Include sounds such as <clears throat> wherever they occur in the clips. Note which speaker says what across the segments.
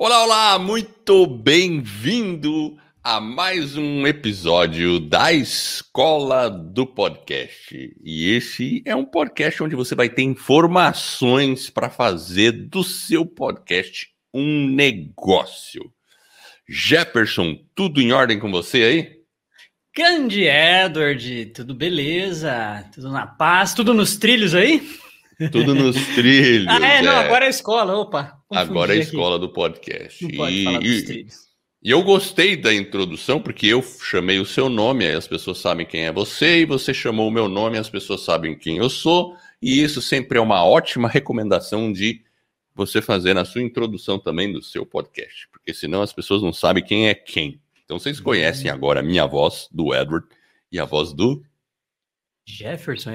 Speaker 1: Olá, olá, muito bem-vindo a mais um episódio da Escola do Podcast. E esse é um podcast onde você vai ter informações para fazer do seu podcast um negócio. Jefferson, tudo em ordem com você aí?
Speaker 2: Grande Edward, tudo beleza? Tudo na paz? Tudo nos trilhos aí?
Speaker 1: Tudo nos trilhos.
Speaker 2: ah, é, não, agora é a escola, opa.
Speaker 1: Agora é a escola aqui. do podcast. Não e, trilhos. E eu gostei da introdução, porque eu chamei o seu nome, aí as pessoas sabem quem é você, e você chamou o meu nome, as pessoas sabem quem eu sou, e isso sempre é uma ótima recomendação de você fazer na sua introdução também do seu podcast, porque senão as pessoas não sabem quem é quem. Então vocês conhecem agora a minha voz, do Edward, e a voz do
Speaker 2: Jefferson,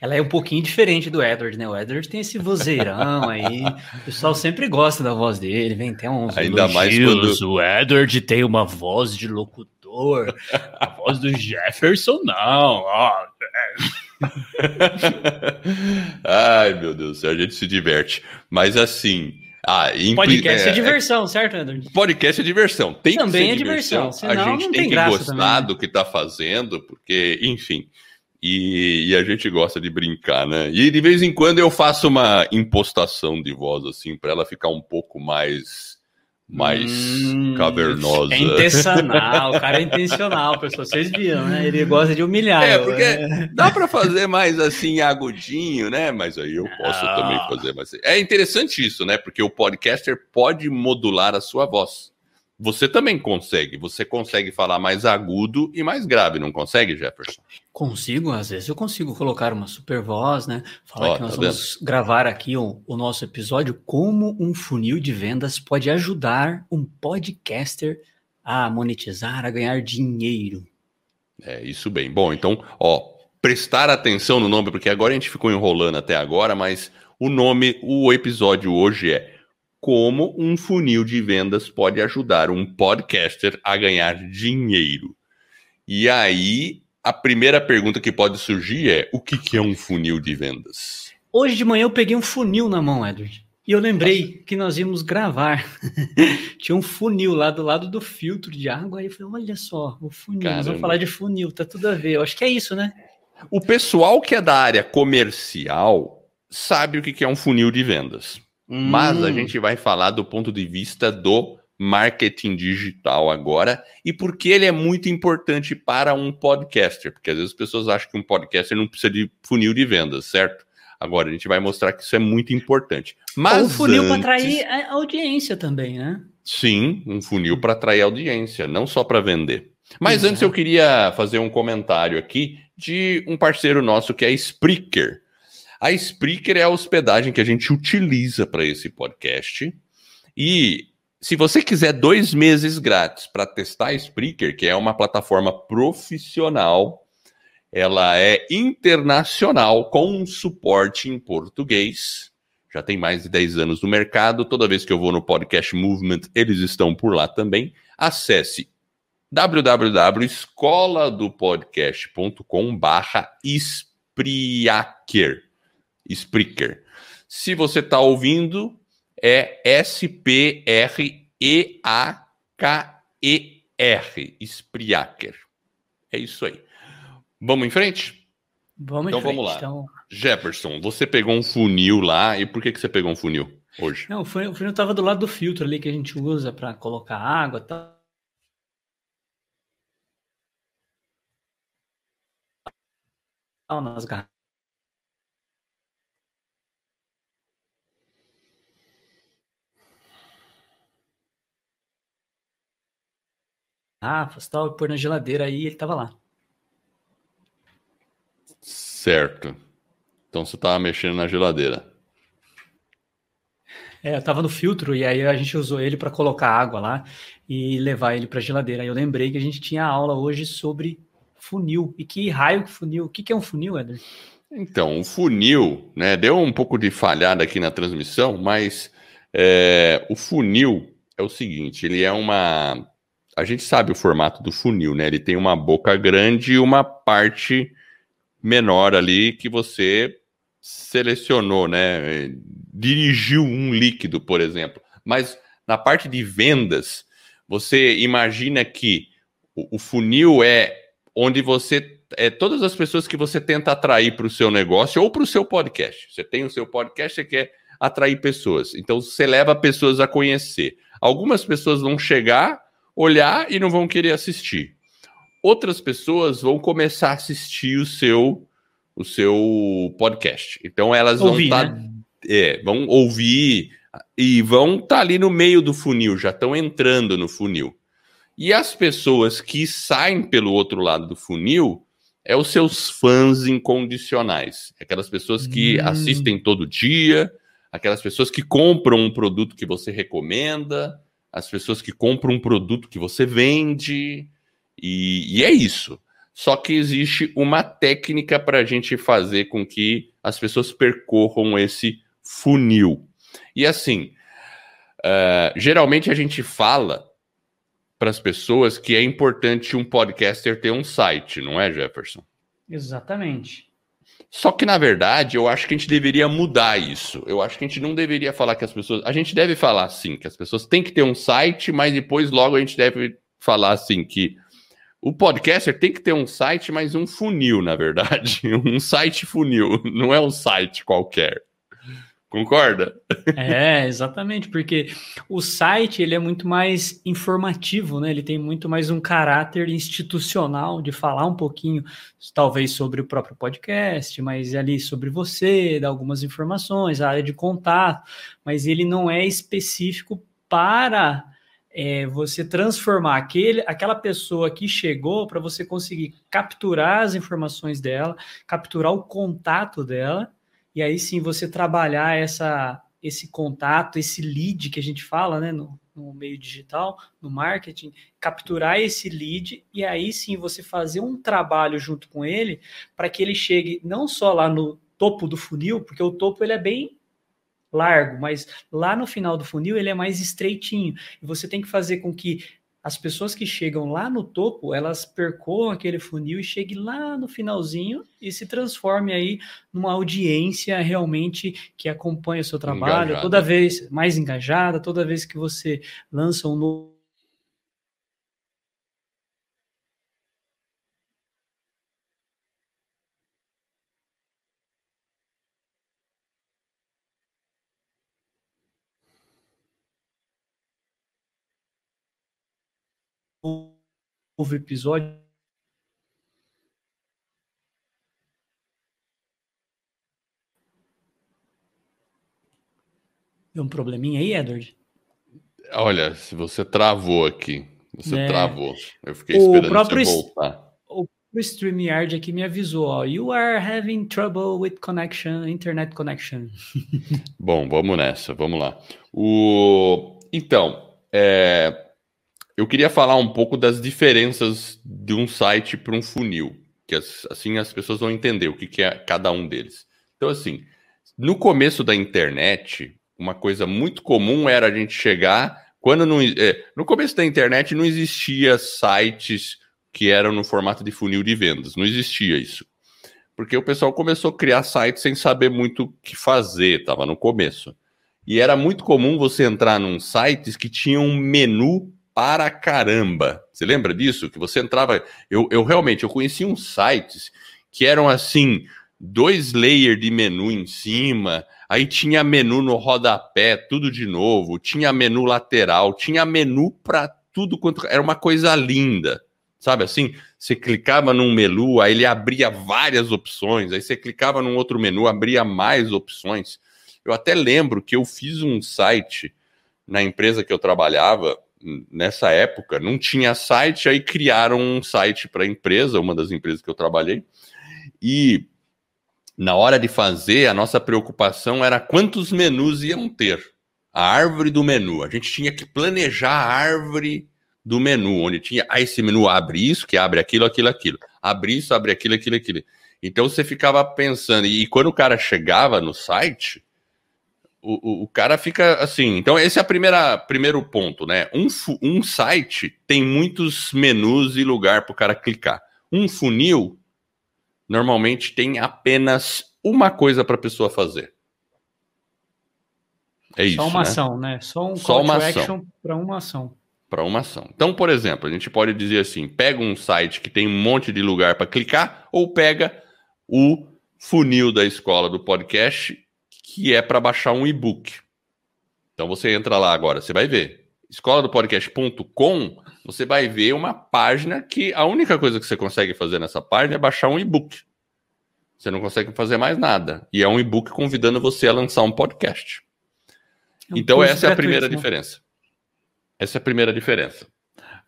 Speaker 2: ela é um pouquinho diferente do Edward, né? O Edward tem esse vozeirão aí. O pessoal sempre gosta da voz dele, vem até uns
Speaker 1: Ainda mais quando...
Speaker 2: O Edward tem uma voz de locutor. A voz do Jefferson, não. <laughs>
Speaker 1: Ai, meu Deus do céu, a gente se diverte. Mas assim. Ah,
Speaker 2: podcast é, é diversão, é, certo, Edward?
Speaker 1: Podcast é diversão. Tem
Speaker 2: Também
Speaker 1: que ser
Speaker 2: é diversão.
Speaker 1: diversão. a gente tem, tem que gostar também. Né? do que tá fazendo, porque, enfim. E, e, a gente gosta de brincar, né? E de vez em quando eu faço uma impostação de voz, assim, para ela ficar um pouco mais mais hum, cavernosa.
Speaker 2: É intencional, o cara é intencional, pessoal. Vocês viram, né? Ele gosta de humilhar.
Speaker 1: É, porque né? dá para fazer mais assim, agudinho, né? Mas aí eu posso ah. também fazer mais. É interessante isso, né? Porque o podcaster pode modular a sua voz. Você também consegue. Você consegue falar mais agudo e mais grave, não consegue, Jefferson?
Speaker 2: Consigo, às vezes eu consigo colocar uma super voz, né? Falar que nós tá vamos vendo? gravar aqui o, o, nosso episódio como um funil de vendas pode ajudar um podcaster a monetizar, a ganhar dinheiro.
Speaker 1: É, isso bem. Bom, então, ó, prestar atenção no nome, porque agora a gente ficou enrolando até agora, mas o nome, o episódio hoje é como um funil de vendas pode ajudar um podcaster a ganhar dinheiro. E aí, a primeira pergunta que pode surgir é: o que, que é um funil de vendas?
Speaker 2: Hoje de manhã eu peguei um funil na mão, Edward. E eu lembrei que nós íamos gravar. <laughs> Tinha um funil lá do lado do filtro de água. Aí eu falei: olha só, o funil. Caramba. Nós vamos falar de funil, tá tudo a ver. Eu acho que é isso, né?
Speaker 1: O pessoal que é da área comercial sabe o que é um funil de vendas. Hum. Mas a hum. gente vai falar do ponto de vista do marketing digital agora e porque ele é muito importante para um podcaster, porque às vezes as pessoas acham que um podcaster não precisa de funil de vendas, certo? Agora a gente vai mostrar que isso é muito importante. Mas
Speaker 2: Ou funil antes... para atrair a audiência também, né?
Speaker 1: Sim, um funil para atrair audiência, não só para vender. Mas antes eu queria fazer um comentário aqui de um parceiro nosso que é Spreaker. A Spreaker é a hospedagem que a gente utiliza para esse podcast. E se você quiser dois meses grátis para testar a Spreaker, que é uma plataforma profissional, ela é internacional com suporte em português. Já tem mais de 10 anos no mercado. Toda vez que eu vou no Podcast Movement, eles estão por lá também. Acesse www.escoladopodcast.com/spreaker. Spreaker. Se você está ouvindo, é S-P-R-E-A-K-E-R. Spreaker. É isso aí. Vamos em frente?
Speaker 2: Vamos
Speaker 1: então
Speaker 2: em frente,
Speaker 1: vamos lá. Então... Jefferson, você pegou um funil lá. E por que, que você pegou um funil hoje?
Speaker 2: Não, o funil estava do lado do filtro ali que a gente usa para colocar água e tal. nas garrafas garrafas tal, e pôr na geladeira aí ele tava lá.
Speaker 1: Certo. Então você tava mexendo na geladeira.
Speaker 2: É, eu tava no filtro e aí a gente usou ele para colocar água lá e levar ele para geladeira. Aí eu lembrei que a gente tinha aula hoje sobre funil. E que raio que funil? O que, que é um funil, Eder?
Speaker 1: Então, o funil, né? Deu um pouco de falhada aqui na transmissão, mas é, o funil é o seguinte: ele é uma a gente sabe o formato do funil, né? Ele tem uma boca grande e uma parte menor ali que você selecionou, né? Dirigiu um líquido, por exemplo. Mas Na parte de vendas, você imagina que o, funil é onde você é todas as pessoas que você tenta atrair para o seu negócio ou para o seu podcast. Você tem o seu podcast, você quer atrair pessoas. Então você leva pessoas a conhecer. Algumas pessoas vão chegar, olhar e não vão querer assistir. Outras pessoas vão começar a assistir o seu o seu podcast. Então elas ouvir, vão tá, né? é, vão ouvir e vão estar tá ali no meio do funil, já estão entrando no funil. E as pessoas que saem pelo outro lado do funil é os seus fãs incondicionais. Aquelas pessoas que hum. assistem todo dia, aquelas pessoas que compram um produto que você recomenda, as pessoas que compram um produto que você vende. E, e é isso. Só que existe uma técnica para a gente fazer com que as pessoas percorram esse funil. E assim, uh, geralmente a gente fala para as pessoas que é importante um podcaster ter um site, não é, Jefferson?
Speaker 2: Exatamente.
Speaker 1: Só que, na verdade, eu acho que a gente deveria mudar isso. Eu acho que a gente não deveria falar que as pessoas. A gente deve falar assim, que as pessoas têm que ter um site, mas depois logo a gente deve falar assim que o podcaster tem que ter um site, mas um funil, na verdade. <laughs> Um site funil, não é um site qualquer. Concorda?
Speaker 2: É, exatamente, porque o site ele é muito mais informativo, né? Ele tem muito mais um caráter institucional de falar um pouquinho, talvez sobre o próprio podcast, mas ali sobre você, dar algumas informações, a área de contato, mas ele não é específico para é, você transformar aquele, aquela pessoa que chegou para você conseguir capturar as informações dela, capturar o contato dela e aí sim você trabalhar essa, esse contato, esse lead que a gente fala né, no, no meio digital, no marketing, capturar esse lead e aí sim você fazer um trabalho junto com ele para que ele chegue não só lá no topo do funil, porque o topo ele é bem largo, mas lá no final do funil ele é mais estreitinho. E você tem que fazer com que as pessoas que chegam lá no topo, elas percorram aquele funil e cheguem lá no finalzinho e se transforme aí numa audiência realmente que acompanha o seu trabalho, engajada. toda vez mais engajada, toda vez que você lança um novo novo episódio. Deu um probleminha aí, Edward?
Speaker 1: Olha, se você travou aqui, você é. travou. Eu fiquei esperando o próprio você voltar.
Speaker 2: O StreamYard aqui me avisou, ó, you are having trouble with connection, internet connection. <laughs>
Speaker 1: Bom, vamos nessa, vamos lá. O... Então, é eu queria falar um pouco das diferenças de um site para um funil, que assim as pessoas vão entender o que, que é cada um deles. Então, assim, no começo da internet, uma coisa muito comum era a gente chegar. Quando não, é, no começo da internet não existia sites que eram no formato de funil de vendas, não existia isso. Porque o pessoal começou a criar sites sem saber muito o que fazer, estava no começo. E era muito comum você entrar num sites que tinha um menu para caramba. Você lembra disso? Que você entrava. Eu, eu realmente eu conheci uns sites que eram assim, dois layers de menu em cima, aí tinha menu no rodapé, tudo de novo, tinha menu lateral, tinha menu para tudo quanto. Era uma coisa linda. Sabe assim? Você clicava num menu, aí ele abria várias opções, aí você clicava num outro menu, abria mais opções. Eu até lembro que eu fiz um site na empresa que eu trabalhava, nessa época não tinha site, aí criaram um site para a empresa, uma das empresas que eu trabalhei, e na hora de fazer, a nossa preocupação era quantos menus iam ter. A árvore do menu. A gente tinha que planejar a árvore do menu, onde tinha, ah, esse menu abre isso, que abre aquilo, aquilo, aquilo. Abre isso, abre aquilo, aquilo, aquilo. Então você ficava pensando, e quando o cara chegava no site, o, o, cara fica assim. Então, esse é o primeiro ponto, né? Um, um site tem muitos menus e lugar para o cara clicar. Um funil normalmente tem apenas uma coisa para a pessoa fazer. É isso.
Speaker 2: Só uma
Speaker 1: né?
Speaker 2: ação, né? Só um
Speaker 1: Só
Speaker 2: call
Speaker 1: uma ação.
Speaker 2: action para uma ação.
Speaker 1: Para uma ação. Então, por exemplo, a gente pode dizer assim: pega um site que tem um monte de lugar para clicar, ou pega o funil da escola do podcast, que é para baixar um e-book. Então você entra lá agora, você vai ver. Escola do podcast.com, você vai ver uma página que a única coisa que você consegue fazer nessa página é baixar um e-book. Você não consegue fazer mais nada. E é um e-book convidando você a lançar um podcast.
Speaker 2: É um
Speaker 1: então, essa é a primeira
Speaker 2: né?
Speaker 1: diferença. Essa é a primeira diferença.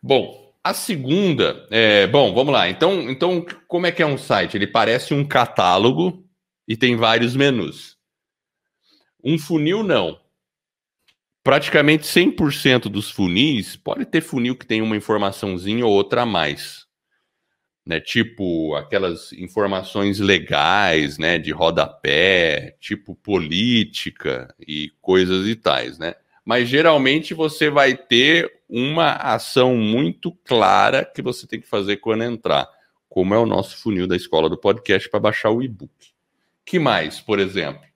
Speaker 1: Bom, a segunda é. Bom, vamos lá. Então, então, como é que é um site? Ele parece um catálogo e tem vários menus. Um funil, não. Praticamente 100% dos funis, pode ter funil que tem uma informaçãozinha ou outra a mais. Né, tipo aquelas informações legais, né, de rodapé, tipo política e coisas e tais, né? Mas geralmente você vai ter uma ação muito clara que você tem que fazer quando entrar, como é o nosso funil da escola do podcast para baixar o e-book. Que mais, por exemplo?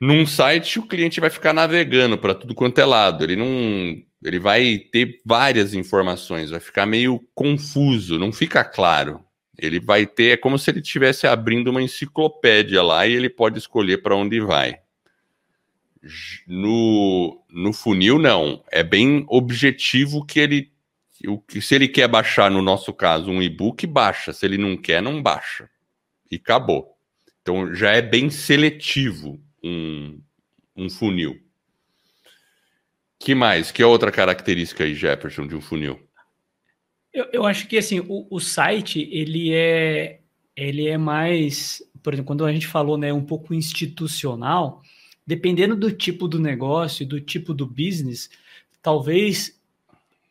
Speaker 1: Num site o cliente vai ficar navegando para tudo quanto é lado, ele não ele vai ter várias informações, vai ficar meio confuso, não fica claro. Ele vai ter, é como se ele estivesse abrindo uma enciclopédia lá e ele pode escolher para onde vai. No, no funil, não. É bem objetivo que ele. O se ele quer baixar, no nosso caso, um e-book, baixa. Se ele não quer, não baixa. E acabou. Então já é bem seletivo um, um funil. Que mais? Que outra característica aí, Jefferson, de um funil?
Speaker 2: Eu, eu acho que assim, o, o, site ele é ele é mais, por exemplo, quando a gente falou, né, um pouco institucional, dependendo do tipo do negócio, do tipo do business, talvez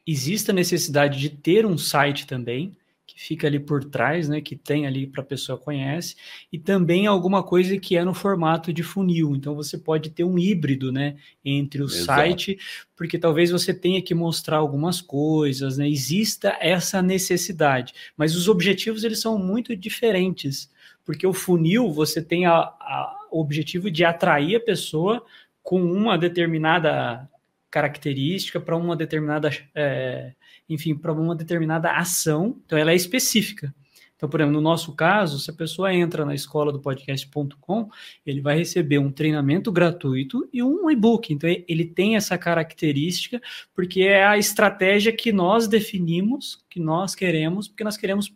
Speaker 2: exista necessidade de ter um site também que fica ali por trás, né, que tem ali para a pessoa conhece, e também alguma coisa que é no formato de funil. Então você pode ter um híbrido, né, entre o Exato. site, porque talvez você tenha que mostrar algumas coisas, né, exista essa necessidade, mas os objetivos eles são muito diferentes, porque o funil você tem a, a, o objetivo de atrair a pessoa com uma determinada característica para uma determinada é, enfim, para uma determinada ação, então ela é específica. Então, por exemplo, no nosso caso, se a pessoa entra na escola do podcast.com, ele vai receber um treinamento gratuito e um e-book. Então, ele tem essa característica, porque é a estratégia que nós definimos, que nós queremos, porque nós queremos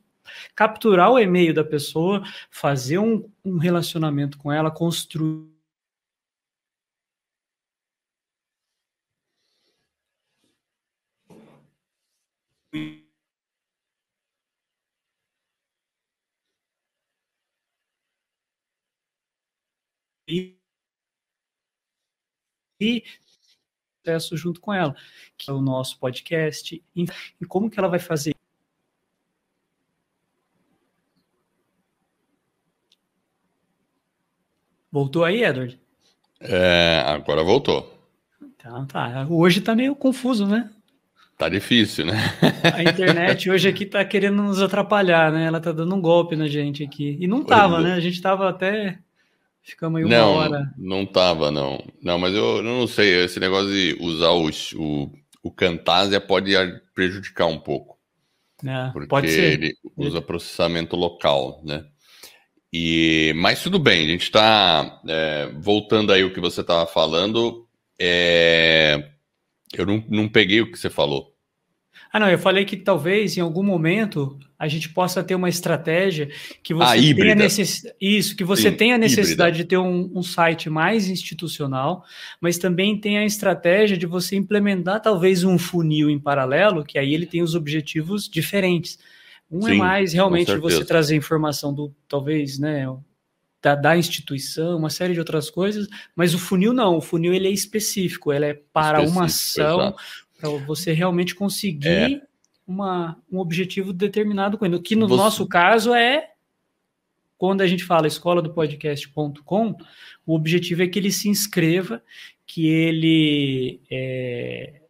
Speaker 2: capturar o e-mail da pessoa, fazer um, um relacionamento com ela, construir e, processo junto com ela, que é o nosso podcast. E, e como que ela vai fazer? Voltou aí, Edward?
Speaker 1: É, agora voltou.
Speaker 2: Então tá. Hoje tá meio confuso, né?
Speaker 1: Tá difícil, né? <laughs>
Speaker 2: A internet hoje aqui tá querendo nos atrapalhar, né? Ela tá dando um golpe na gente aqui. E não tava, né? A gente tava até. Ficamos aí uma
Speaker 1: não,
Speaker 2: hora.
Speaker 1: Não tava, não. Não, mas eu, eu não sei. Esse negócio de usar o, o, o Camtasia pode prejudicar um pouco.
Speaker 2: É,
Speaker 1: porque
Speaker 2: pode ser.
Speaker 1: ele usa processamento local, né? E, mas tudo bem, a gente está é, voltando aí o que você estava falando. É, eu não, não peguei o que você falou.
Speaker 2: Ah, não, eu falei que talvez em algum momento a gente possa ter uma estratégia que você
Speaker 1: Ah,
Speaker 2: tenha necess... isso, que você
Speaker 1: Sim,
Speaker 2: tenha a necessidade
Speaker 1: híbrida.
Speaker 2: de ter um, um site mais institucional, mas também tem a estratégia de você implementar talvez um funil em paralelo, que aí ele tem os objetivos diferentes. Um é
Speaker 1: Sim,
Speaker 2: mais
Speaker 1: com
Speaker 2: realmente você trazer informação do talvez, né, da, da instituição, uma série de outras coisas, mas o funil não, o funil ele é específico, ele é para uma
Speaker 1: Específico,
Speaker 2: ação,
Speaker 1: exato.
Speaker 2: para você realmente conseguir
Speaker 1: É.
Speaker 2: uma, um objetivo determinado com ele. O que no
Speaker 1: Você-
Speaker 2: nosso caso é quando a gente fala escola do podcast.com, o objetivo é que ele se inscreva, que ele é,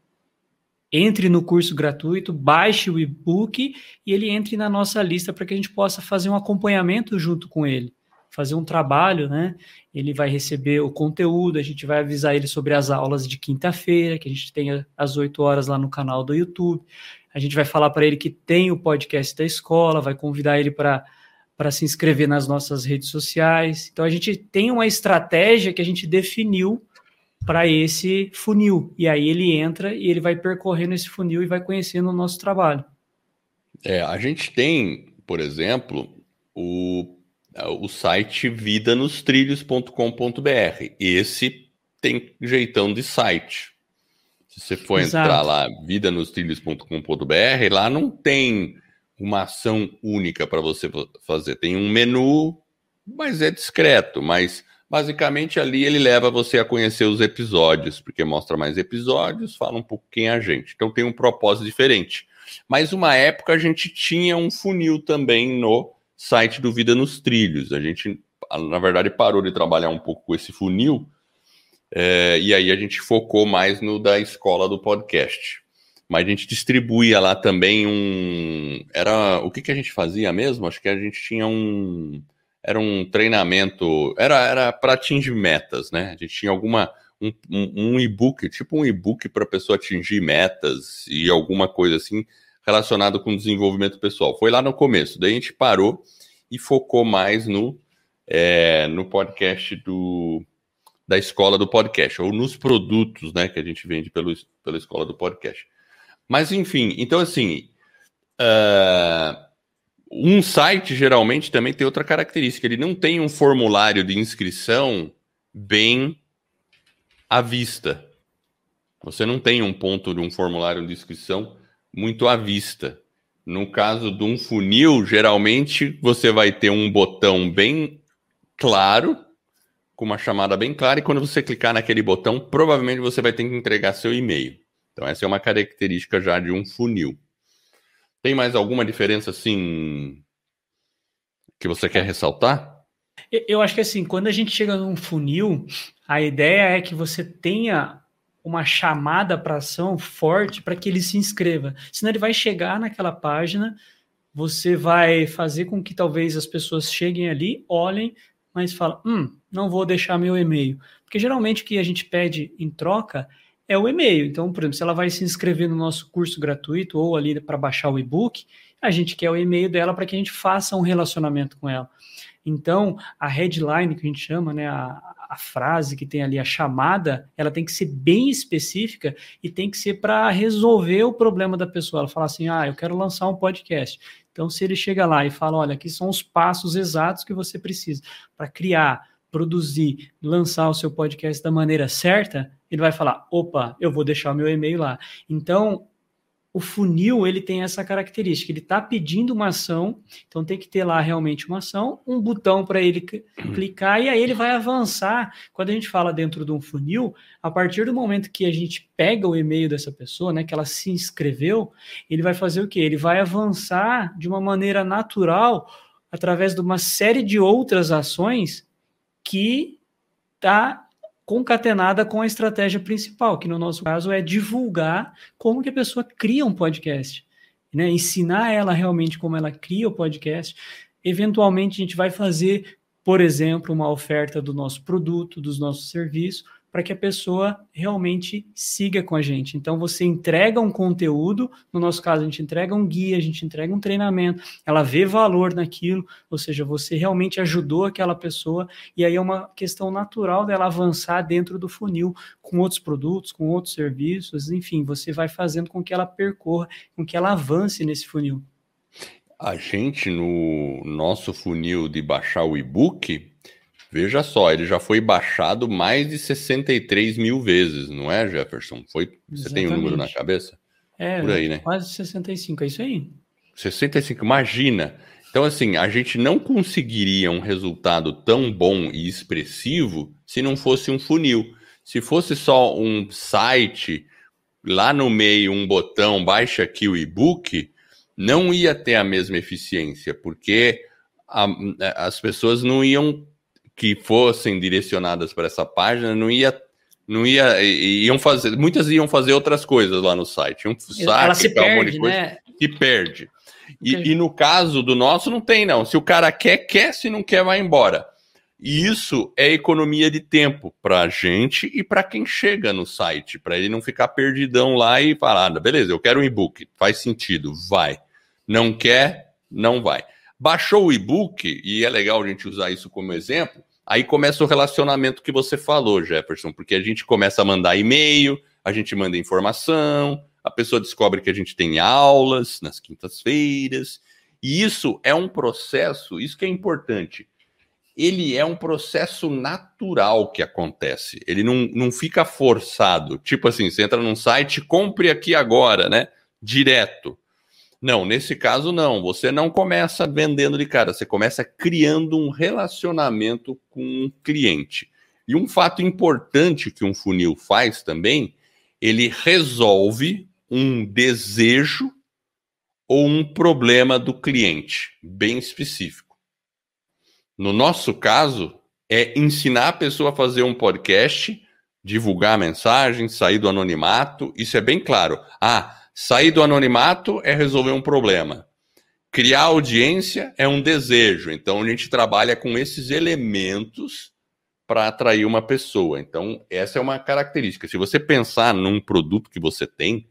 Speaker 2: entre no curso gratuito, baixe o e-book e ele entre na nossa lista para que a gente possa fazer um acompanhamento junto com ele. Fazer um trabalho, né? Ele vai receber o conteúdo, a gente vai avisar ele sobre as aulas de quinta-feira, que a gente tem às 8 horas lá no canal do YouTube. A gente vai falar para ele que tem o podcast da escola, vai convidar ele para para se inscrever nas nossas redes sociais. Então a gente tem uma estratégia que a gente definiu para esse funil. E aí ele entra e ele vai percorrendo esse funil e vai conhecendo o nosso trabalho.
Speaker 1: É, a gente tem, por exemplo, o, o site vidanostrilhos.com.br. Esse tem jeitão de site. Se você for Exato. entrar lá, vidanostrilhos.com.br, lá não tem uma ação única para você fazer. Tem um menu, mas é discreto, mas basicamente ali ele leva você a conhecer os episódios, porque mostra mais episódios, fala um pouco quem é a gente. Então tem um propósito diferente. Mas uma época a gente tinha um funil também no site do Vida nos Trilhos. A gente, na verdade, parou de trabalhar um pouco com esse funil, é, e aí a gente focou mais no da escola do podcast mas a gente distribuía lá também um. Era o que, que a gente fazia mesmo? Acho que a gente tinha um. Era um treinamento. Era era para atingir metas, né? A gente tinha alguma um, um, um e-book, tipo um e-book para a pessoa atingir metas e alguma coisa assim relacionado com desenvolvimento pessoal. Foi lá no começo. Daí a gente parou e focou mais no é, no podcast do da escola do podcast ou nos produtos, né, que a gente vende pelo, pela escola do podcast. Mas enfim, então assim, uh, um site geralmente também tem outra característica. Ele não tem um formulário de inscrição bem à vista. Você não tem um ponto de um formulário de inscrição muito à vista. No caso de um funil, geralmente você vai ter um botão bem claro, com uma chamada bem clara, e quando você clicar naquele botão, provavelmente você vai ter que entregar seu e-mail. Então, essa é uma característica já de um funil. Tem mais alguma diferença assim que você quer ressaltar?
Speaker 2: Eu acho que assim, quando a gente chega num funil, a ideia é que você tenha uma chamada para ação forte para que ele se inscreva. Senão ele vai chegar naquela página, você vai fazer com que talvez as pessoas cheguem ali, olhem, mas falam, hum, não vou deixar meu e-mail. Porque geralmente o que a gente pede em troca é o e-mail. Então, por exemplo, se ela vai se inscrever no nosso curso gratuito ou ali para baixar o e-book, a gente quer o e-mail dela para que a gente faça um relacionamento com ela. Então, a headline que a gente chama, né, a, a frase que tem ali, a chamada, ela tem que ser bem específica e tem que ser para resolver o problema da pessoa. Ela fala assim: ah, eu quero lançar um podcast. Então, se ele chega lá e fala: olha, aqui são os passos exatos que você precisa para criar, produzir, lançar o seu podcast da maneira certa, ele vai falar: opa, eu vou deixar o meu e-mail lá. Então, o funil ele tem essa característica, ele está pedindo uma ação, então tem que ter lá realmente uma ação, um botão para ele <clears throat> clicar e aí ele vai avançar. Quando a gente fala dentro de um funil, a partir do momento que a gente pega o e-mail dessa pessoa, né, que ela se inscreveu, ele vai fazer o quê? Ele vai avançar de uma maneira natural através de uma série de outras ações que está concatenada com a estratégia principal, que no nosso caso é divulgar como que a pessoa cria um podcast, né? Ensinar ela realmente como ela cria o podcast. Eventualmente a gente vai fazer, por exemplo, uma oferta do nosso produto, dos nossos serviços, para que a pessoa realmente siga com a gente. Então você entrega um conteúdo, no nosso caso a gente entrega um guia, a gente entrega um treinamento, ela vê valor naquilo, ou seja, você realmente ajudou aquela pessoa e aí é uma questão natural dela avançar dentro do funil com outros produtos, com outros serviços, enfim, você vai fazendo com que ela percorra, com que ela avance nesse funil.
Speaker 1: A gente no nosso funil de baixar o e-book, Veja só, ele já foi baixado mais de 63 mil vezes, não é, Jefferson? Foi, você tem o um número na cabeça?
Speaker 2: É, Por aí, né? quase 65, é isso aí.
Speaker 1: 65, imagina. Então, assim, a gente não conseguiria um resultado tão bom e expressivo se não fosse um funil. Se fosse só um site, lá no meio um botão, baixa aqui o e-book, não ia ter a mesma eficiência, porque a, as pessoas não iam que fossem direcionadas para essa página não ia não ia iam fazer muitas iam fazer outras coisas lá no site um
Speaker 2: site ela se perde, um né?
Speaker 1: se perde e, e, no caso do nosso não tem não se o cara quer quer se não quer vai embora E isso é economia de tempo para a gente e para quem chega no site, para ele não ficar perdidão lá e falar, ah, beleza, eu quero um e-book, faz sentido, vai. Não quer, não vai. Baixou o e-book, e é legal a gente usar isso como exemplo, aí começa o relacionamento que você falou, Jefferson, porque a gente começa a mandar e-mail, a gente manda informação, a pessoa descobre que a gente tem aulas nas quintas-feiras, e isso é um processo, isso que é importante. Ele é um processo natural que acontece. Ele não, não fica forçado. Tipo assim, você entra num site, compre aqui agora, né? Direto. Não, nesse caso não. Você não começa vendendo de cara, você começa criando um relacionamento com um cliente. E um fato importante que um funil faz também, ele resolve um desejo ou um problema do cliente, bem específico. No nosso caso, é ensinar a pessoa a fazer um podcast, divulgar a mensagem, sair do anonimato. Isso é bem claro. Ah, Sair do anonimato é resolver um problema. Criar audiência é um desejo. Então a gente trabalha com esses elementos para atrair uma pessoa. Então essa é uma característica. Se você pensar num produto que você tem,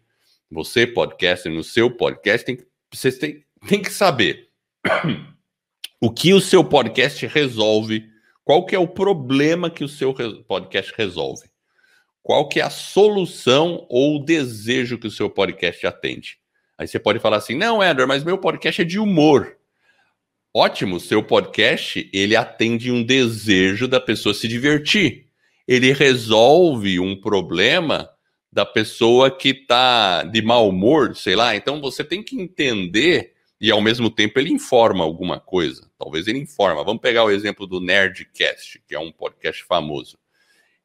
Speaker 1: você podcast no seu podcast, tem, você tem, tem que saber <clears throat> o que o seu podcast resolve, qual que é o problema que o seu podcast resolve qual que é a solução ou o desejo que o seu podcast atende. Aí você pode falar assim, não, Eder, mas meu podcast é de humor. Ótimo, seu podcast, ele atende um desejo da pessoa se divertir. Ele resolve um problema da pessoa que está de mau humor, sei lá. Então você tem que entender e ao mesmo tempo ele informa alguma coisa. Talvez ele informa. Vamos pegar o exemplo do Nerdcast, que é um podcast famoso.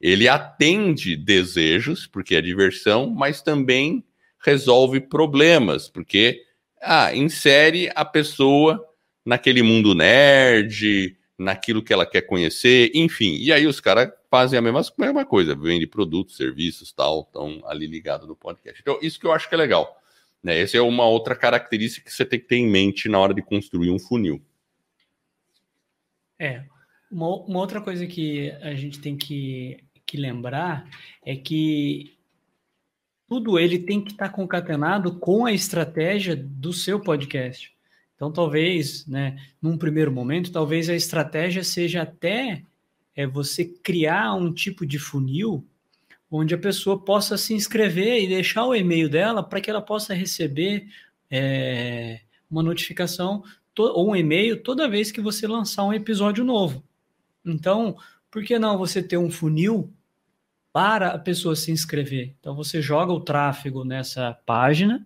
Speaker 1: Ele atende desejos, porque é diversão, mas também resolve problemas, porque ah, insere a pessoa naquele mundo nerd, naquilo que ela quer conhecer, enfim. E aí os caras fazem a mesma, mesma coisa, vende produtos, serviços, tal, estão ali ligados no podcast. Então, isso que eu acho que é legal. Né? Essa é uma outra característica que você tem que ter em mente na hora de construir um funil.
Speaker 2: É. Uma, uma outra coisa que a gente tem que que lembrar é que tudo ele tem que estar tá concatenado com a estratégia do seu podcast. Então, talvez, né, num primeiro momento, talvez a estratégia seja até é, você criar um tipo de funil onde a pessoa possa se inscrever e deixar o e-mail dela para que ela possa receber é, uma notificação ou um e-mail toda vez que você lançar um episódio novo. Então, por que não você ter um funil para a pessoa se inscrever. Então você joga o tráfego nessa página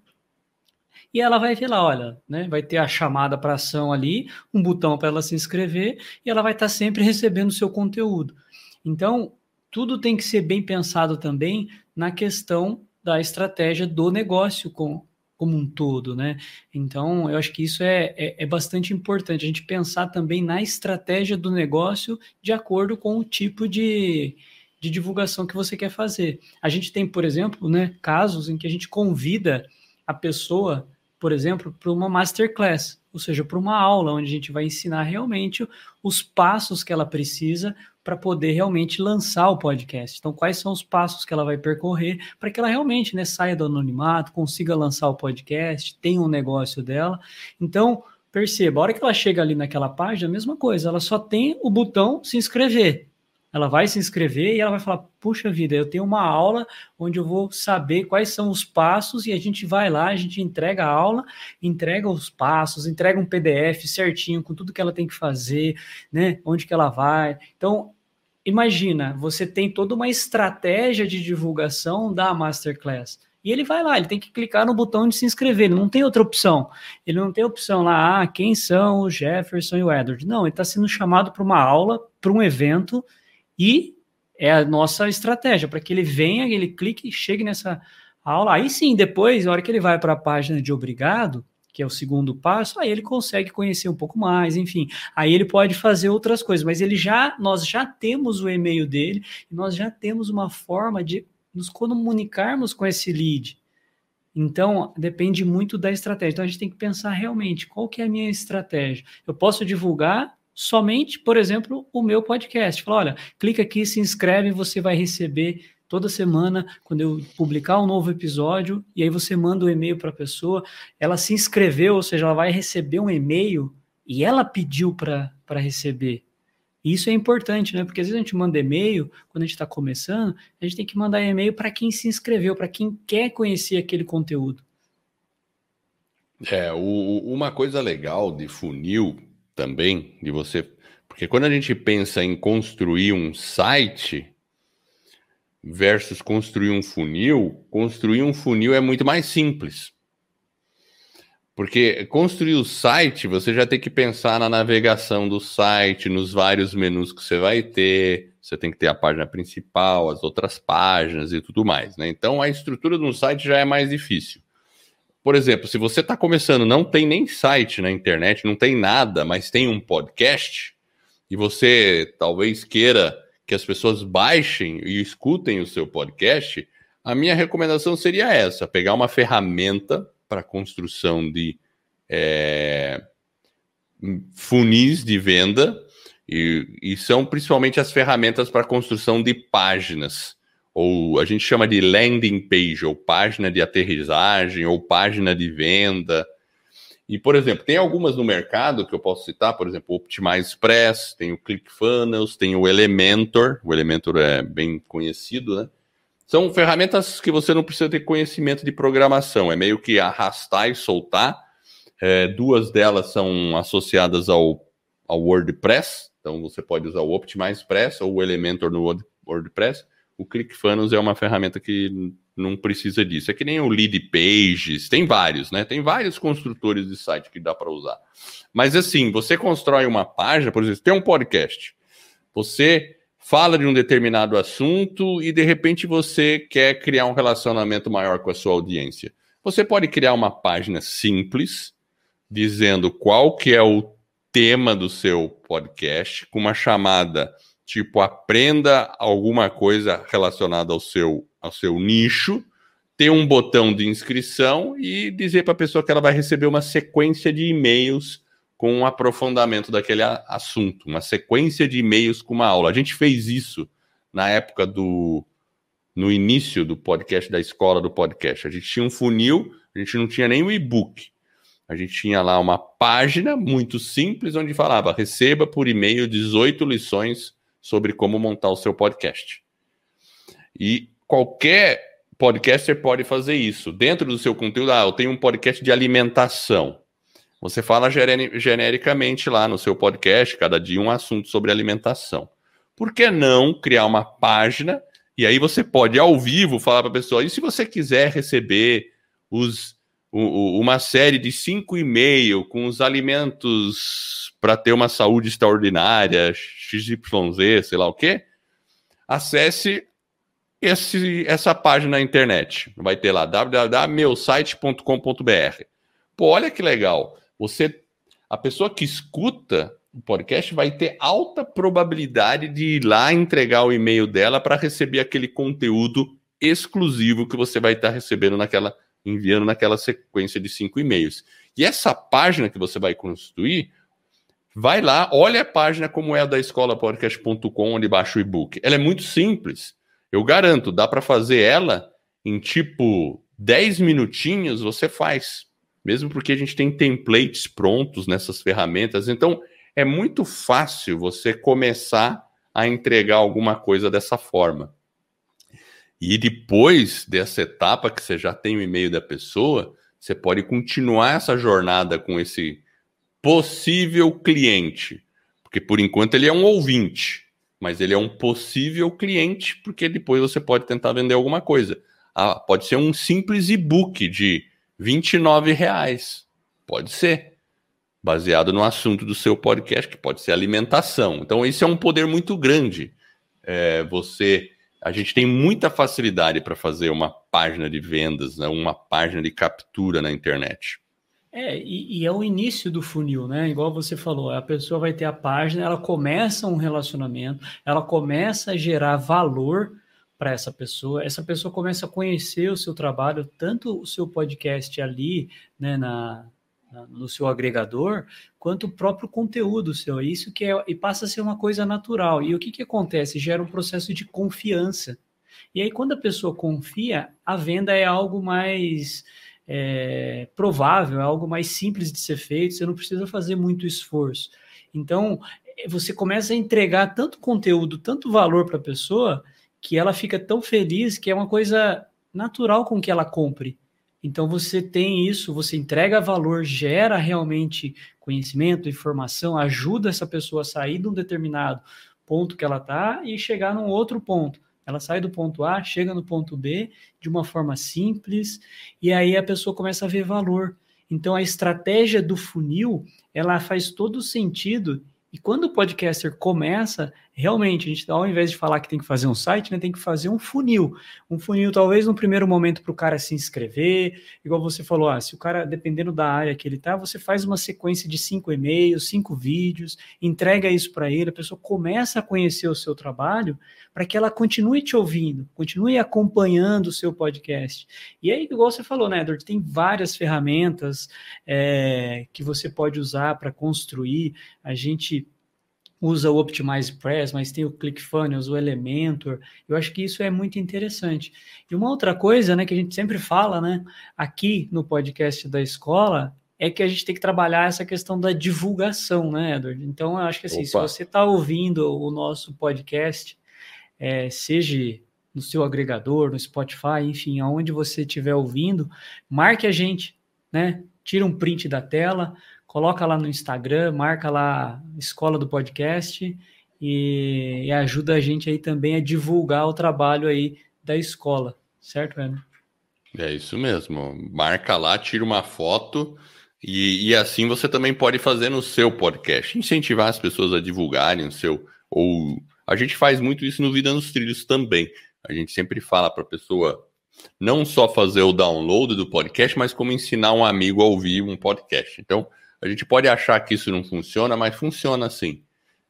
Speaker 2: e ela vai ver lá, olha, né, vai ter a chamada para ação ali, um botão para ela se inscrever e ela vai estar tá sempre recebendo o seu conteúdo. Então, tudo tem que ser bem pensado também na questão da estratégia do negócio com, como um todo, né? Então, eu acho que isso é, é, é, bastante importante, a gente pensar também na estratégia do negócio de acordo com o tipo de, de divulgação que você quer fazer. A gente tem, por exemplo, né, casos em que a gente convida a pessoa, por exemplo, para uma masterclass, ou seja, para uma aula onde a gente vai ensinar realmente os passos que ela precisa para poder realmente lançar o podcast. Então, quais são os passos que ela vai percorrer para que ela realmente né, saia do anonimato, consiga lançar o podcast, tenha um negócio dela. Então, perceba, a hora que ela chega ali naquela página, a mesma coisa, ela só tem o botão se inscrever ela vai se inscrever e ela vai falar: puxa vida, eu tenho uma aula onde eu vou saber quais são os passos, e a gente vai lá, a gente entrega a aula, entrega os passos, entrega um PDF certinho com tudo que ela tem que fazer, né? Onde que ela vai. Então, imagina, você tem toda uma estratégia de divulgação da Masterclass. E ele vai lá, ele tem que clicar no botão de se inscrever, ele não tem outra opção. Ele não tem opção lá, ah, quem são o Jefferson e o Edward. Não, ele está sendo chamado para uma aula, para um evento, e é a nossa estratégia, para que ele venha, ele clique e chegue nessa aula. Aí sim, depois, na hora que ele vai para a página de obrigado, que é o segundo passo, aí ele consegue conhecer um pouco mais, enfim. Aí ele pode fazer outras coisas, mas ele já, nós já temos o e-mail dele, nós já temos uma forma de nos comunicarmos com esse lead. Então, depende muito da estratégia. Então, a gente tem que pensar realmente qual que é a minha estratégia. Eu posso divulgar somente, por exemplo, o meu podcast. Fala, olha, clica aqui, se inscreve, você vai receber toda semana quando eu publicar um novo episódio e aí você manda o um e-mail para a pessoa, ela se inscreveu, ou seja, ela vai receber um e-mail e ela pediu para receber. E isso é importante, né? Porque às vezes a gente manda e-mail, quando a gente está começando, a gente tem que mandar e-mail para quem se inscreveu, para quem quer conhecer aquele conteúdo.
Speaker 1: É, o, uma coisa legal de funil também, de você. Porque quando a gente pensa em construir um site versus construir um funil, construir um funil é muito mais simples. Porque construir o site, você já tem que pensar na navegação do site, nos vários menus que você vai ter. Você tem que ter a página principal, as outras páginas e tudo mais. Né? Então a estrutura de um site já é mais difícil. Por exemplo, se você está começando, não tem nem site na internet, não tem nada, mas tem um podcast, e você talvez queira que as pessoas baixem e escutem o seu podcast, a minha recomendação seria essa: pegar uma ferramenta para construção de é, funis de venda, e, e são principalmente as ferramentas para construção de páginas, ou a gente chama de landing page, ou página de aterrissagem, ou página de venda. E, por exemplo, tem algumas no mercado que eu posso citar, por exemplo, o Optimize Express, tem o ClickFunnels, tem o Elementor, o Elementor é bem conhecido, né? São ferramentas que você não precisa ter conhecimento de programação, é meio que arrastar e soltar. É, duas delas são associadas ao, ao WordPress, então você pode usar o Optimize Express ou o Elementor no WordPress. O ClickFunnels é uma ferramenta que não precisa disso. É que nem o Lead Pages, tem vários, né? Tem vários construtores de site que dá para usar. Mas assim, você constrói uma página, por exemplo, tem um podcast. Você fala de um determinado assunto e de repente você quer criar um relacionamento maior com a sua audiência. Você pode criar uma página simples dizendo qual que é o tema do seu podcast com uma chamada tipo aprenda alguma coisa relacionada ao seu ao seu nicho, ter um botão de inscrição e dizer para a pessoa que ela vai receber uma sequência de e-mails com um aprofundamento daquele assunto, uma sequência de e-mails com uma aula. A gente fez isso na época do. no início do podcast, da escola do podcast. A gente tinha um funil, a gente não tinha nem o e-book. A gente tinha lá uma página muito simples onde falava: receba por e-mail 18 lições sobre como montar o seu podcast. E qualquer podcaster pode fazer isso. Dentro do seu conteúdo, ah, eu tenho um podcast de alimentação. Você fala genericamente lá no seu podcast, cada dia um assunto sobre alimentação. Por que não criar uma página e aí você pode ao vivo falar para a pessoa, e se você quiser receber os, uma série de cinco e-mail com os alimentos para ter uma saúde extraordinária, XYZ, sei lá o quê, acesse esse, essa página na internet. Vai ter lá www.meusite.com.br. Pô, olha que legal você a pessoa que escuta o podcast vai ter alta probabilidade de ir lá entregar o e-mail dela para receber aquele conteúdo exclusivo que você vai estar recebendo naquela enviando naquela sequência de cinco e-mails. E essa página que você vai construir, vai lá, olha a página como é a da escolapodcast.com, onde baixa o e-book. Ela é muito simples. Eu garanto, dá para fazer ela em tipo 10 minutinhos, você faz mesmo porque a gente tem templates prontos nessas ferramentas. Então, é muito fácil você começar a entregar alguma coisa dessa forma. E depois dessa etapa que você já tem o e-mail da pessoa, você pode continuar essa jornada com esse possível cliente, porque por enquanto ele é um ouvinte, mas ele é um possível cliente, porque depois você pode tentar vender alguma coisa. Ah, pode ser um simples e-book de 29 reais. Pode ser. Baseado no assunto do seu podcast, que pode ser alimentação. Então, isso é um poder muito grande. É, você. A gente tem muita facilidade para fazer uma página de vendas, né, uma página de captura na internet.
Speaker 2: É, e, e, é o início do funil, né? Igual você falou, a pessoa vai ter a página, ela começa um relacionamento, ela começa a gerar valor para essa pessoa. Essa pessoa começa a conhecer o seu trabalho, tanto o seu podcast ali, né, na, no seu agregador, quanto o próprio conteúdo seu. Isso que é, e passa a ser uma coisa natural. E o que, que acontece? Gera um processo de confiança. E aí, quando a pessoa confia, a venda é algo mais é, provável, é algo mais simples de ser feito, você não precisa fazer muito esforço. Então, você começa a entregar tanto conteúdo, tanto valor para a pessoa, que ela fica tão feliz que é uma coisa natural com que ela compre. Então você tem isso, você entrega valor, gera realmente conhecimento, informação, ajuda essa pessoa a sair de um determinado ponto que ela está e chegar num outro ponto. Ela sai do ponto A, chega no ponto B de uma forma simples e aí a pessoa começa a ver valor. Então a estratégia do funil, ela faz todo sentido e quando o podcaster começa, realmente, a gente, ao invés de falar que tem que fazer um site, né, tem que fazer um funil. Um funil, talvez, no primeiro momento, para o cara se inscrever. Igual você falou, ah, se o cara, dependendo da área que ele está, você faz uma sequência de cinco e-mails, cinco vídeos, entrega isso para ele, a pessoa começa a conhecer o seu trabalho para que ela continue te ouvindo, continue acompanhando o seu podcast. E aí, igual você falou, né, Edward, tem várias ferramentas é, que você pode usar para construir. A gente usa o Optimize Press, mas tem o ClickFunnels, o Elementor. Eu acho que isso é muito interessante. E uma outra coisa, né, que a gente sempre fala, né, aqui no podcast da escola, é que a gente tem que trabalhar essa questão da divulgação, né, Edward? Então, eu acho que assim, Opa. se você está ouvindo o nosso podcast, é, seja no seu agregador, no Spotify, enfim, aonde você estiver ouvindo, marque a gente, né? Tira um print da tela, coloca lá no Instagram, marca lá Escola do Podcast e, e, ajuda a gente aí também a divulgar o trabalho aí da escola, certo, Ana?
Speaker 1: É isso mesmo. Marca lá, tira uma foto e, e, assim você também pode fazer no seu podcast, incentivar as pessoas a divulgarem o seu ou a gente faz muito isso no Vida nos Trilhos também. A gente sempre fala para a pessoa não só fazer o download do podcast, mas como ensinar um amigo a ouvir um podcast. Então, a gente pode achar que isso não funciona, mas funciona sim.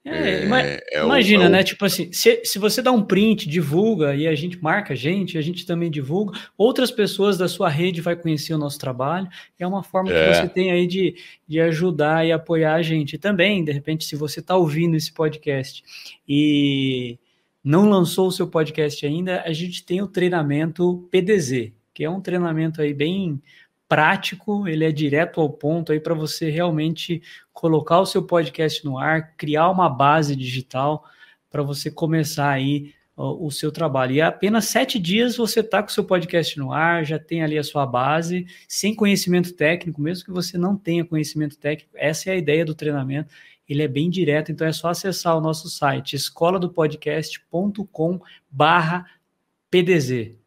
Speaker 2: É, é, é imagina, o, é né? Tipo assim, se, se você dá um print, divulga e a gente marca a gente, a gente também divulga, outras pessoas da sua rede vai conhecer o nosso trabalho. É uma forma que é. você tem aí de, de ajudar e apoiar a gente. E também, de repente, se você está ouvindo esse podcast e não lançou o seu podcast ainda, a gente tem o treinamento PDZ, que é um treinamento aí bem prático, ele é direto ao ponto aí para você realmente colocar o seu podcast no ar, criar uma base digital para você começar aí o, seu trabalho. E apenas sete dias você está com o seu podcast no ar, já tem ali a sua base, sem conhecimento técnico, mesmo que você não tenha conhecimento técnico, essa é a ideia do treinamento. Ele é bem direto, então é só acessar o nosso site escola do podcast.com barra PDZ.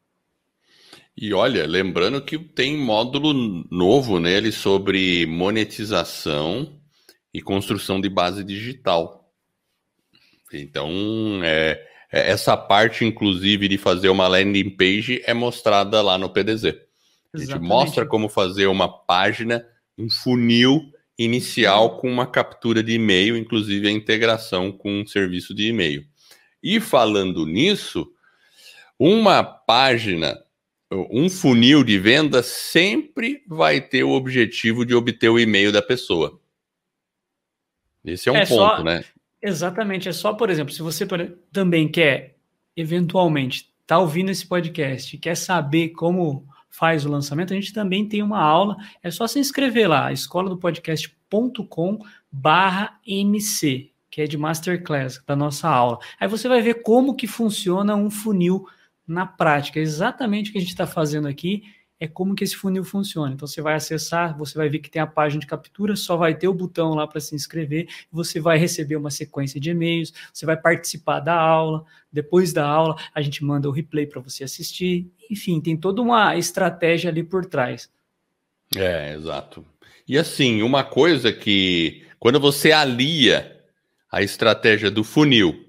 Speaker 1: E olha, lembrando que tem módulo novo nele sobre monetização e construção de base digital. Então, é, é, essa parte, inclusive, de fazer uma landing page é mostrada lá no PDZ. A gente mostra como fazer uma página, um funil inicial com uma captura de e-mail, inclusive a integração com um serviço de e-mail. E falando nisso, uma página um funil de venda sempre vai ter o objetivo de obter o e-mail da pessoa. Esse é um é ponto, só, né?
Speaker 2: Exatamente. É só, por exemplo, se você também quer, eventualmente, tá ouvindo esse podcast quer saber como faz o lançamento, a gente também tem uma aula. É só se inscrever lá, escola do podcast.com barra MC, que é de Masterclass, da nossa aula. Aí você vai ver como que funciona um funil na prática. Exatamente o que a gente está fazendo aqui é como que esse funil funciona. Então você vai acessar, você vai ver que tem a página de captura, só vai ter o botão lá para se inscrever, você vai receber uma sequência de e-mails, você vai participar da aula, depois da aula a gente manda o replay para você assistir, enfim, tem toda uma estratégia ali por trás.
Speaker 1: É, exato. E assim, uma coisa que quando você alia a estratégia do funil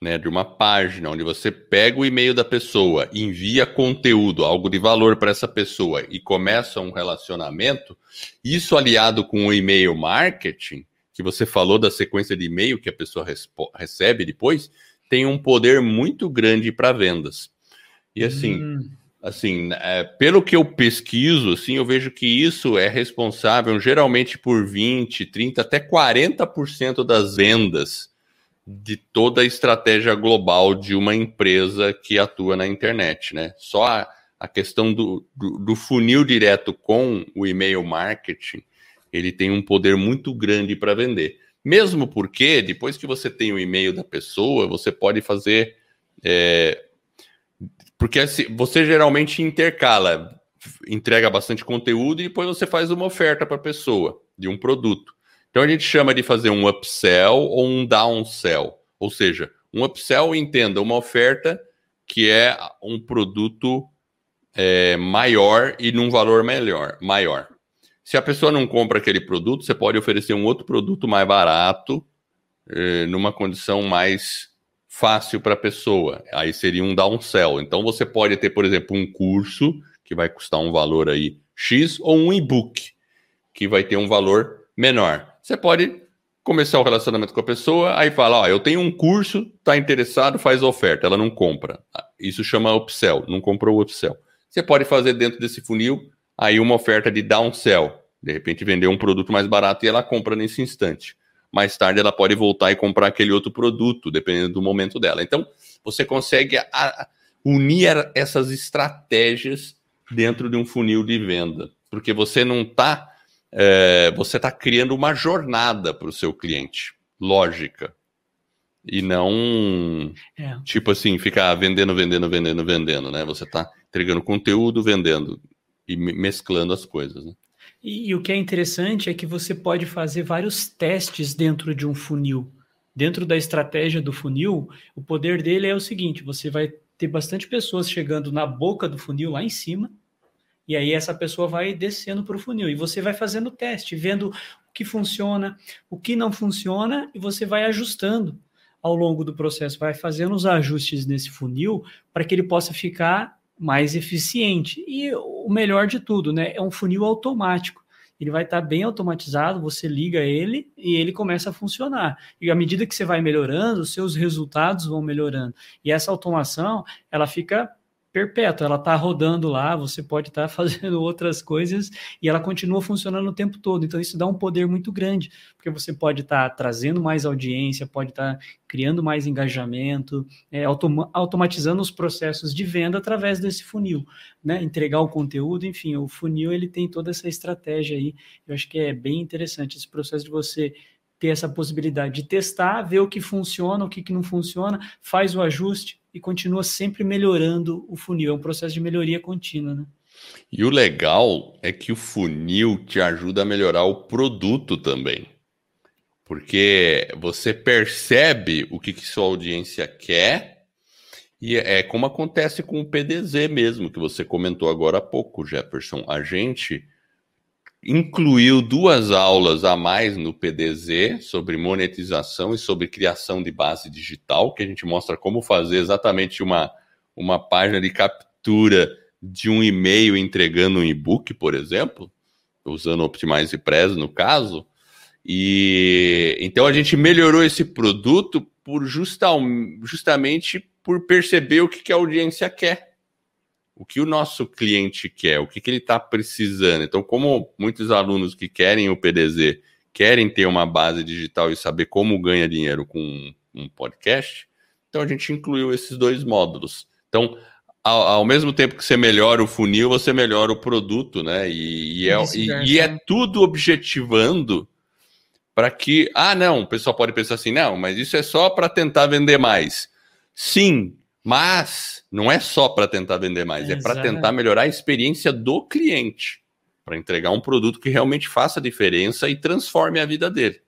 Speaker 1: né, de uma página onde você pega o e-mail da pessoa, envia conteúdo, algo de valor para essa pessoa e começa um relacionamento, isso aliado com o e-mail marketing, que você falou da sequência de e-mail que a pessoa recebe depois, tem um poder muito grande para vendas. E assim, hum. assim, é, pelo que eu pesquiso, assim, eu vejo que isso é responsável geralmente por 20, 30, até 40% das vendas de toda a estratégia global de uma empresa que atua na internet, né? Só a, a questão do, do, do, funil direto com o e-mail marketing, ele tem um poder muito grande para vender. Mesmo porque, depois que você tem o e-mail da pessoa, você pode fazer é, porque assim, você geralmente intercala, entrega bastante conteúdo e depois você faz uma oferta para a pessoa de um produto. Então a gente chama de fazer um upsell ou um downsell. Ou seja, um upsell, entenda, uma oferta que é um produto é, maior e num valor melhor, maior. Se a pessoa não compra aquele produto, você pode oferecer um outro produto mais barato, é, numa condição mais fácil para a pessoa. Aí seria um downsell. Então você pode ter, por exemplo, um curso que vai custar um valor aí X ou um e-book que vai ter um valor menor. Você pode começar o relacionamento com a pessoa, aí fala, ó, eu tenho um curso, tá interessado, faz oferta, ela não compra. Isso chama upsell, não comprou o upsell. Você pode fazer dentro desse funil aí uma oferta de downsell, de repente vender um produto mais barato e ela compra nesse instante mais tarde ela pode voltar e comprar aquele outro produto, dependendo do momento dela. Então, você consegue a, unir essas estratégias dentro de um funil de venda, porque você não está. É, você está criando uma jornada para o seu cliente, lógica. E não é. tipo assim, ficar vendendo, vendendo, vendendo, vendendo, né? Você está entregando conteúdo, vendendo e mesclando as coisas. Né?
Speaker 2: E, e, o que é interessante é que você pode fazer vários testes dentro de um funil. Dentro da estratégia do funil, o poder dele é o seguinte: você vai ter bastante pessoas chegando na boca do funil lá em cima, e aí essa pessoa vai descendo para o funil. E você vai fazendo o teste, vendo o que funciona, o que não funciona, e você vai ajustando ao longo do processo, vai fazendo os ajustes nesse funil para que ele possa ficar mais eficiente. E o melhor de tudo, né? É um funil automático. Ele vai estar bem automatizado, você liga ele e ele começa a funcionar. E à medida que você vai melhorando, os seus resultados vão melhorando. E essa automação, ela fica perpétua, ela está rodando lá, você pode estar tá <laughs> fazendo outras coisas e ela continua funcionando o tempo todo. Então, isso dá um poder muito grande, porque você pode estar tá trazendo mais audiência, pode estar tá criando mais engajamento, é, automa automatizando os processos de venda através desse funil, né? Entregar o conteúdo, enfim, o funil ele tem toda essa estratégia aí. Eu acho que é bem interessante esse processo de você ter essa possibilidade de testar, ver o que funciona, o que, que não funciona, faz o ajuste e continua sempre melhorando o funil. É um processo de melhoria contínua, né?
Speaker 1: E o legal é que o funil te ajuda a melhorar o produto também. Porque você percebe o que, que sua audiência quer, e é como acontece com o PDZ mesmo, que você comentou agora há pouco, Jefferson. A gente incluiu duas aulas a mais no PDZ sobre monetização e sobre criação de base digital, que a gente mostra como fazer exatamente uma, uma página de captura de um e-mail entregando um e-book, por exemplo, usando Optimize Press no caso. E então a gente melhorou esse produto por justal, justamente por perceber o que, que a audiência quer o que o nosso cliente quer, o que, que ele está precisando. Então, como muitos alunos que querem o PDZ querem ter uma base digital e saber como ganha dinheiro com um podcast, então a gente incluiu esses dois módulos. Então, ao, ao mesmo tempo que você melhora o funil, você melhora o produto, né? E, e, é, e, e é tudo objetivando para que. Ah, não, o pessoal pode pensar assim, não, mas isso é só para tentar vender mais. Sim, mas não é só para tentar vender mais, é, é para tentar melhorar a experiência do cliente, para entregar um produto que realmente faça diferença e transforme a vida dele.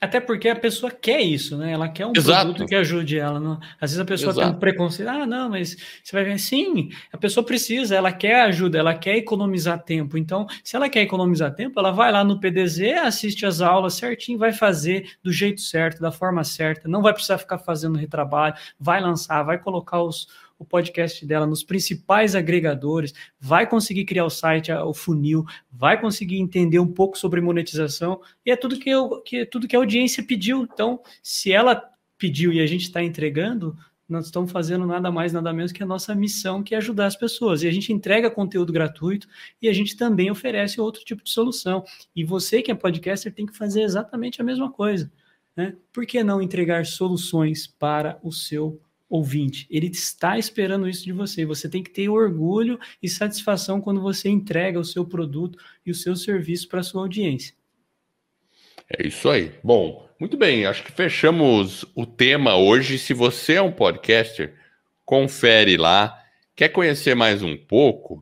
Speaker 2: Até porque a pessoa quer isso, né? Ela quer um Exato. produto que ajude ela. Não? Às vezes a pessoa Exato. tem um preconceito. Ah, não, mas você vai ver. Sim, a pessoa precisa, ela quer ajuda, ela quer economizar tempo. Então, se ela quer economizar tempo, ela vai lá no PDZ, assiste as aulas certinho, vai fazer do jeito certo, da forma certa. Não vai precisar ficar fazendo retrabalho, vai lançar, vai colocar os, o podcast dela nos principais agregadores, vai conseguir criar o site, o funil, vai conseguir entender um pouco sobre monetização, e é tudo que, eu, que, tudo que a audiência pediu. Então, se ela pediu e a gente está entregando, nós estamos fazendo nada mais, nada menos que a nossa missão, que é ajudar as pessoas. E a gente entrega conteúdo gratuito e a gente também oferece outro tipo de solução. E você que é podcaster tem que fazer exatamente a mesma coisa. Né? Por que não entregar soluções para o seu ouvinte? Ele está esperando isso de você. Você tem que ter orgulho e satisfação quando você entrega o seu produto e o seu serviço para a sua audiência.
Speaker 1: É isso aí. Bom, muito bem. Acho que fechamos o tema hoje. Se você é um podcaster, confere lá. Quer conhecer mais um pouco?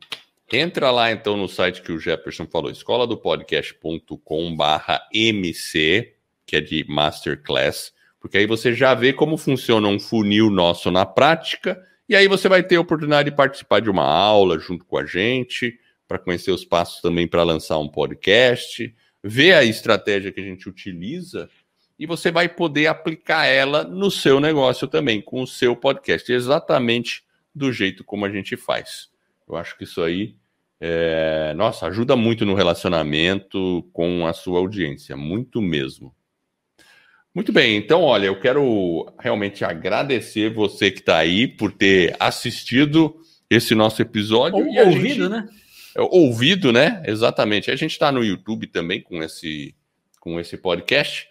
Speaker 1: Entra lá então no site que o Jefferson falou, escola do podcast.com/mc que é de Masterclass, porque aí você já vê como funciona um funil nosso na prática, e aí você vai ter a oportunidade de participar de uma aula junto com a gente, para conhecer os passos também para lançar um podcast, ver a estratégia que a gente utiliza, e você vai poder aplicar ela no seu negócio também, com o seu podcast, exatamente do jeito como a gente faz. Eu acho que isso aí é, nossa, ajuda muito no relacionamento com a sua audiência, muito mesmo. Muito bem, então, olha, eu quero realmente agradecer você que está aí por ter assistido esse nosso episódio.
Speaker 2: Ou e ouvido, gente... né?
Speaker 1: É, ouvido, né? Exatamente. A gente está no YouTube também com esse, com esse podcast.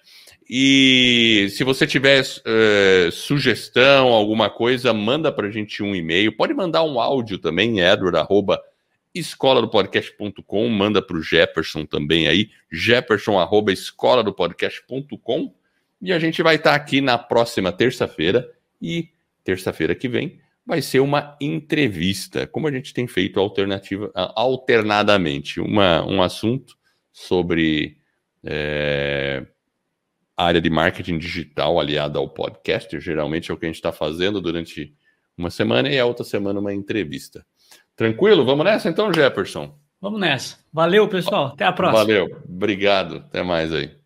Speaker 1: E se você tiver uh, sugestão, alguma coisa, manda para a gente um e-mail. Pode mandar um áudio também, edward, arroba, escola do podcast.com. Manda para o Jefferson também aí, jefferson, arroba, escola do podcast.com. E a gente vai estar aqui na próxima terça-feira e terça-feira que vem vai ser uma entrevista, como a gente tem feito alternativa, alternadamente, uma, um assunto sobre é, área de marketing digital aliada ao podcast, geralmente é o que a gente está fazendo durante uma semana e a outra semana uma entrevista. Tranquilo? Vamos nessa então, Jefferson?
Speaker 2: Vamos nessa. Valeu, pessoal. Até a próxima.
Speaker 1: Valeu. Obrigado. Até mais aí.